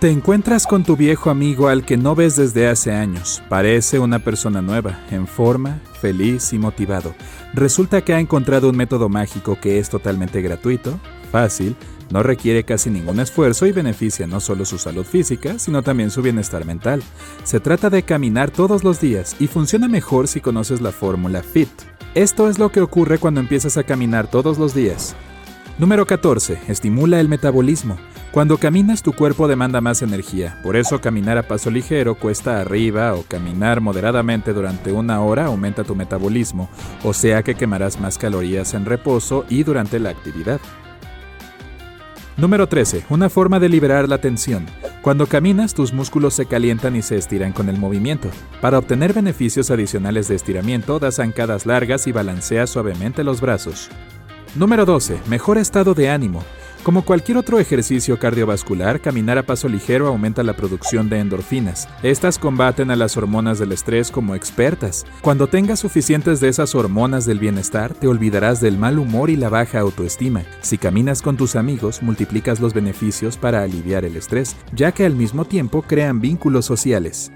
Te encuentras con tu viejo amigo al que no ves desde hace años. Parece una persona nueva, en forma, feliz y motivado. Resulta que ha encontrado un método mágico que es totalmente gratuito, fácil, no requiere casi ningún esfuerzo y beneficia no solo su salud física, sino también su bienestar mental. Se trata de caminar todos los días y funciona mejor si conoces la fórmula FIT. Esto es lo que ocurre cuando empiezas a caminar todos los días. Número 14. Estimula el metabolismo. Cuando caminas tu cuerpo demanda más energía, por eso caminar a paso ligero cuesta arriba o caminar moderadamente durante una hora aumenta tu metabolismo, o sea que quemarás más calorías en reposo y durante la actividad. Número 13. Una forma de liberar la tensión. Cuando caminas, tus músculos se calientan y se estiran con el movimiento. Para obtener beneficios adicionales de estiramiento, das zancadas largas y balanceas suavemente los brazos. Número 12. Mejor estado de ánimo. Como cualquier otro ejercicio cardiovascular, caminar a paso ligero aumenta la producción de endorfinas. Estas combaten a las hormonas del estrés como expertas. Cuando tengas suficientes de esas hormonas del bienestar, te olvidarás del mal humor y la baja autoestima. Si caminas con tus amigos, multiplicas los beneficios para aliviar el estrés, ya que al mismo tiempo crean vínculos sociales.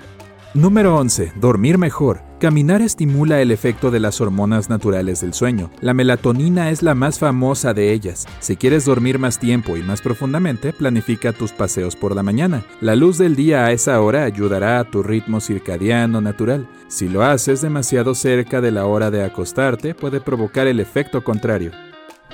Número 11. Dormir mejor. Caminar estimula el efecto de las hormonas naturales del sueño. La melatonina es la más famosa de ellas. Si quieres dormir más tiempo y más profundamente, planifica tus paseos por la mañana. La luz del día a esa hora ayudará a tu ritmo circadiano natural. Si lo haces demasiado cerca de la hora de acostarte, puede provocar el efecto contrario.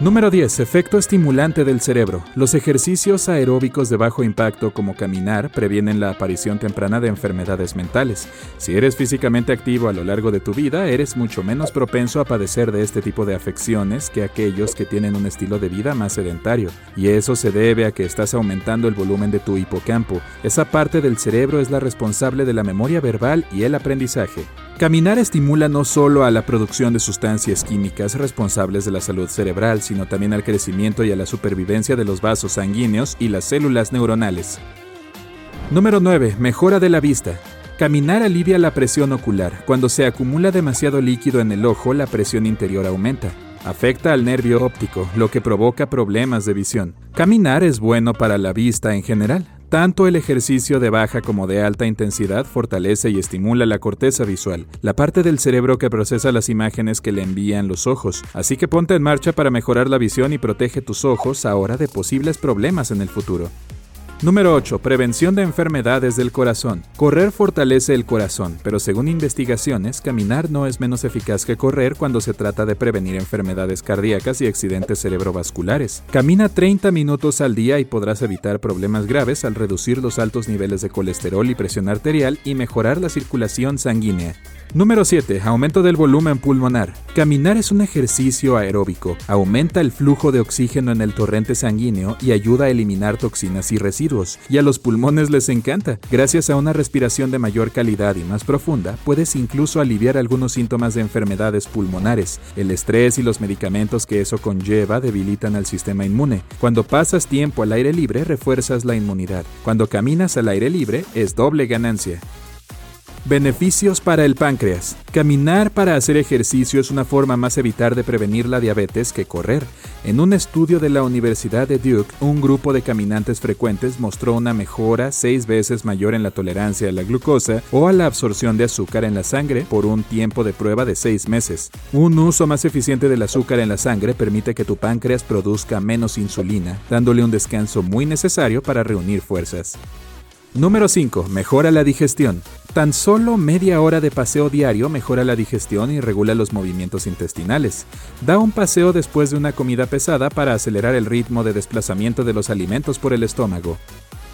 Número 10. Efecto estimulante del cerebro. Los ejercicios aeróbicos de bajo impacto como caminar previenen la aparición temprana de enfermedades mentales. Si eres físicamente activo a lo largo de tu vida, eres mucho menos propenso a padecer de este tipo de afecciones que aquellos que tienen un estilo de vida más sedentario. Y eso se debe a que estás aumentando el volumen de tu hipocampo. Esa parte del cerebro es la responsable de la memoria verbal y el aprendizaje. Caminar estimula no solo a la producción de sustancias químicas responsables de la salud cerebral, sino también al crecimiento y a la supervivencia de los vasos sanguíneos y las células neuronales. Número 9. Mejora de la vista. Caminar alivia la presión ocular. Cuando se acumula demasiado líquido en el ojo, la presión interior aumenta. Afecta al nervio óptico, lo que provoca problemas de visión. Caminar es bueno para la vista en general. Tanto el ejercicio de baja como de alta intensidad fortalece y estimula la corteza visual, la parte del cerebro que procesa las imágenes que le envían los ojos. Así que ponte en marcha para mejorar la visión y protege tus ojos ahora de posibles problemas en el futuro. Número 8. Prevención de enfermedades del corazón. Correr fortalece el corazón, pero según investigaciones, caminar no es menos eficaz que correr cuando se trata de prevenir enfermedades cardíacas y accidentes cerebrovasculares. Camina 30 minutos al día y podrás evitar problemas graves al reducir los altos niveles de colesterol y presión arterial y mejorar la circulación sanguínea. Número 7. Aumento del volumen pulmonar. Caminar es un ejercicio aeróbico. Aumenta el flujo de oxígeno en el torrente sanguíneo y ayuda a eliminar toxinas y residuos. Y a los pulmones les encanta. Gracias a una respiración de mayor calidad y más profunda, puedes incluso aliviar algunos síntomas de enfermedades pulmonares. El estrés y los medicamentos que eso conlleva debilitan al sistema inmune. Cuando pasas tiempo al aire libre, refuerzas la inmunidad. Cuando caminas al aire libre, es doble ganancia. Beneficios para el páncreas. Caminar para hacer ejercicio es una forma más evitar de prevenir la diabetes que correr. En un estudio de la Universidad de Duke, un grupo de caminantes frecuentes mostró una mejora seis veces mayor en la tolerancia a la glucosa o a la absorción de azúcar en la sangre por un tiempo de prueba de seis meses. Un uso más eficiente del azúcar en la sangre permite que tu páncreas produzca menos insulina, dándole un descanso muy necesario para reunir fuerzas. Número 5. Mejora la digestión. Tan solo media hora de paseo diario mejora la digestión y regula los movimientos intestinales. Da un paseo después de una comida pesada para acelerar el ritmo de desplazamiento de los alimentos por el estómago.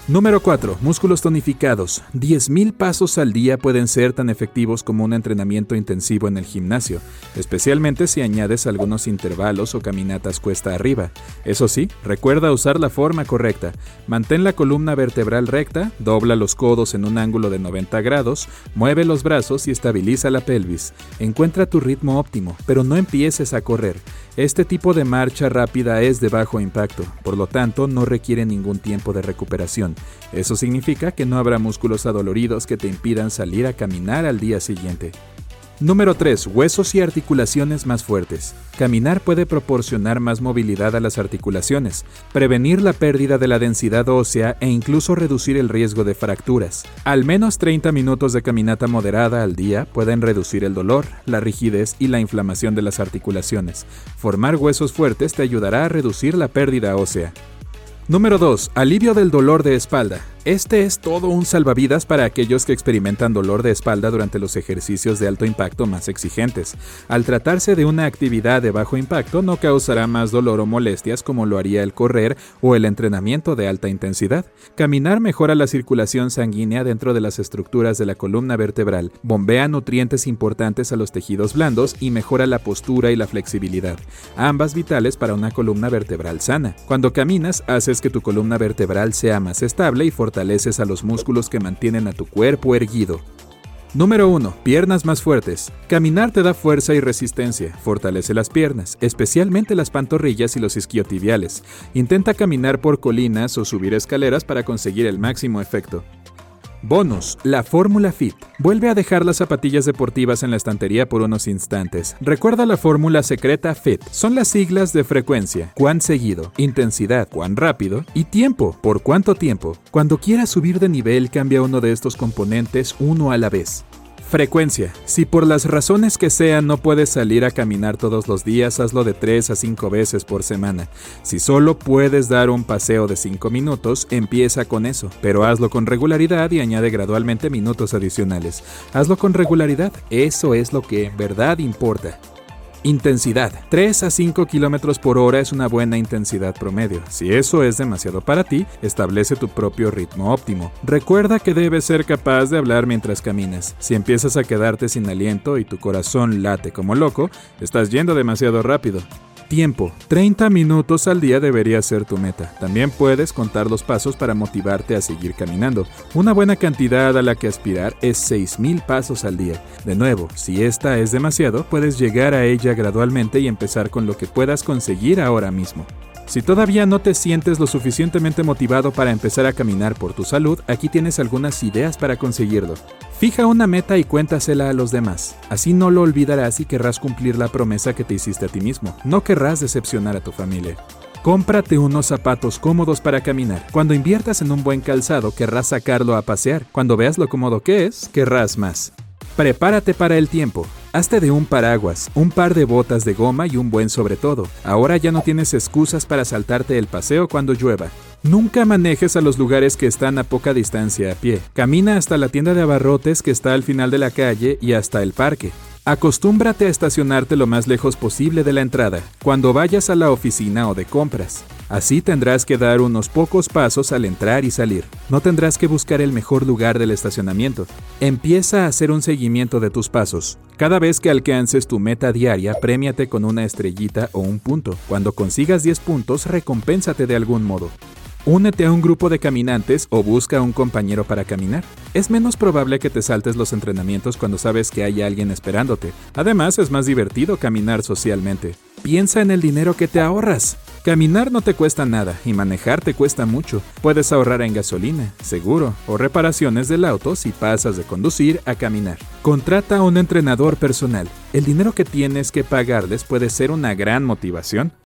Número 4. Músculos tonificados. 10.000 pasos al día pueden ser tan efectivos como un entrenamiento intensivo en el gimnasio, especialmente si añades algunos intervalos o caminatas cuesta arriba. Eso sí, recuerda usar la forma correcta. Mantén la columna vertebral recta, dobla los codos en un ángulo de 90 grados, mueve los brazos y estabiliza la pelvis. Encuentra tu ritmo óptimo, pero no empieces a correr. Este tipo de marcha rápida es de bajo impacto, por lo tanto no requiere ningún tiempo de recuperación. Eso significa que no habrá músculos adoloridos que te impidan salir a caminar al día siguiente. Número 3. Huesos y articulaciones más fuertes. Caminar puede proporcionar más movilidad a las articulaciones, prevenir la pérdida de la densidad ósea e incluso reducir el riesgo de fracturas. Al menos 30 minutos de caminata moderada al día pueden reducir el dolor, la rigidez y la inflamación de las articulaciones. Formar huesos fuertes te ayudará a reducir la pérdida ósea. Número 2. Alivio del dolor de espalda. Este es todo un salvavidas para aquellos que experimentan dolor de espalda durante los ejercicios de alto impacto más exigentes. Al tratarse de una actividad de bajo impacto no causará más dolor o molestias como lo haría el correr o el entrenamiento de alta intensidad. Caminar mejora la circulación sanguínea dentro de las estructuras de la columna vertebral, bombea nutrientes importantes a los tejidos blandos y mejora la postura y la flexibilidad, ambas vitales para una columna vertebral sana. Cuando caminas haces que tu columna vertebral sea más estable y fortaleces a los músculos que mantienen a tu cuerpo erguido. Número 1. Piernas más fuertes. Caminar te da fuerza y resistencia. Fortalece las piernas, especialmente las pantorrillas y los isquiotibiales. Intenta caminar por colinas o subir escaleras para conseguir el máximo efecto. Bonus, la fórmula FIT. Vuelve a dejar las zapatillas deportivas en la estantería por unos instantes. Recuerda la fórmula secreta FIT. Son las siglas de frecuencia, cuán seguido, intensidad, cuán rápido y tiempo, por cuánto tiempo. Cuando quieras subir de nivel, cambia uno de estos componentes uno a la vez. Frecuencia. Si por las razones que sean no puedes salir a caminar todos los días, hazlo de 3 a 5 veces por semana. Si solo puedes dar un paseo de 5 minutos, empieza con eso, pero hazlo con regularidad y añade gradualmente minutos adicionales. Hazlo con regularidad, eso es lo que en verdad importa. Intensidad. 3 a 5 km por hora es una buena intensidad promedio. Si eso es demasiado para ti, establece tu propio ritmo óptimo. Recuerda que debes ser capaz de hablar mientras caminas. Si empiezas a quedarte sin aliento y tu corazón late como loco, estás yendo demasiado rápido. Tiempo. 30 minutos al día debería ser tu meta. También puedes contar los pasos para motivarte a seguir caminando. Una buena cantidad a la que aspirar es 6.000 pasos al día. De nuevo, si esta es demasiado, puedes llegar a ella gradualmente y empezar con lo que puedas conseguir ahora mismo. Si todavía no te sientes lo suficientemente motivado para empezar a caminar por tu salud, aquí tienes algunas ideas para conseguirlo. Fija una meta y cuéntasela a los demás. Así no lo olvidarás y querrás cumplir la promesa que te hiciste a ti mismo. No querrás decepcionar a tu familia. Cómprate unos zapatos cómodos para caminar. Cuando inviertas en un buen calzado, querrás sacarlo a pasear. Cuando veas lo cómodo que es, querrás más. Prepárate para el tiempo. Hazte de un paraguas, un par de botas de goma y un buen sobre todo. Ahora ya no tienes excusas para saltarte el paseo cuando llueva. Nunca manejes a los lugares que están a poca distancia a pie. Camina hasta la tienda de abarrotes que está al final de la calle y hasta el parque. Acostúmbrate a estacionarte lo más lejos posible de la entrada, cuando vayas a la oficina o de compras. Así tendrás que dar unos pocos pasos al entrar y salir. No tendrás que buscar el mejor lugar del estacionamiento. Empieza a hacer un seguimiento de tus pasos. Cada vez que alcances tu meta diaria, premiate con una estrellita o un punto. Cuando consigas 10 puntos, recompénsate de algún modo. Únete a un grupo de caminantes o busca un compañero para caminar. Es menos probable que te saltes los entrenamientos cuando sabes que hay alguien esperándote. Además, es más divertido caminar socialmente. Piensa en el dinero que te ahorras. Caminar no te cuesta nada y manejar te cuesta mucho. Puedes ahorrar en gasolina, seguro o reparaciones del auto si pasas de conducir a caminar. Contrata a un entrenador personal. El dinero que tienes que pagarles puede ser una gran motivación.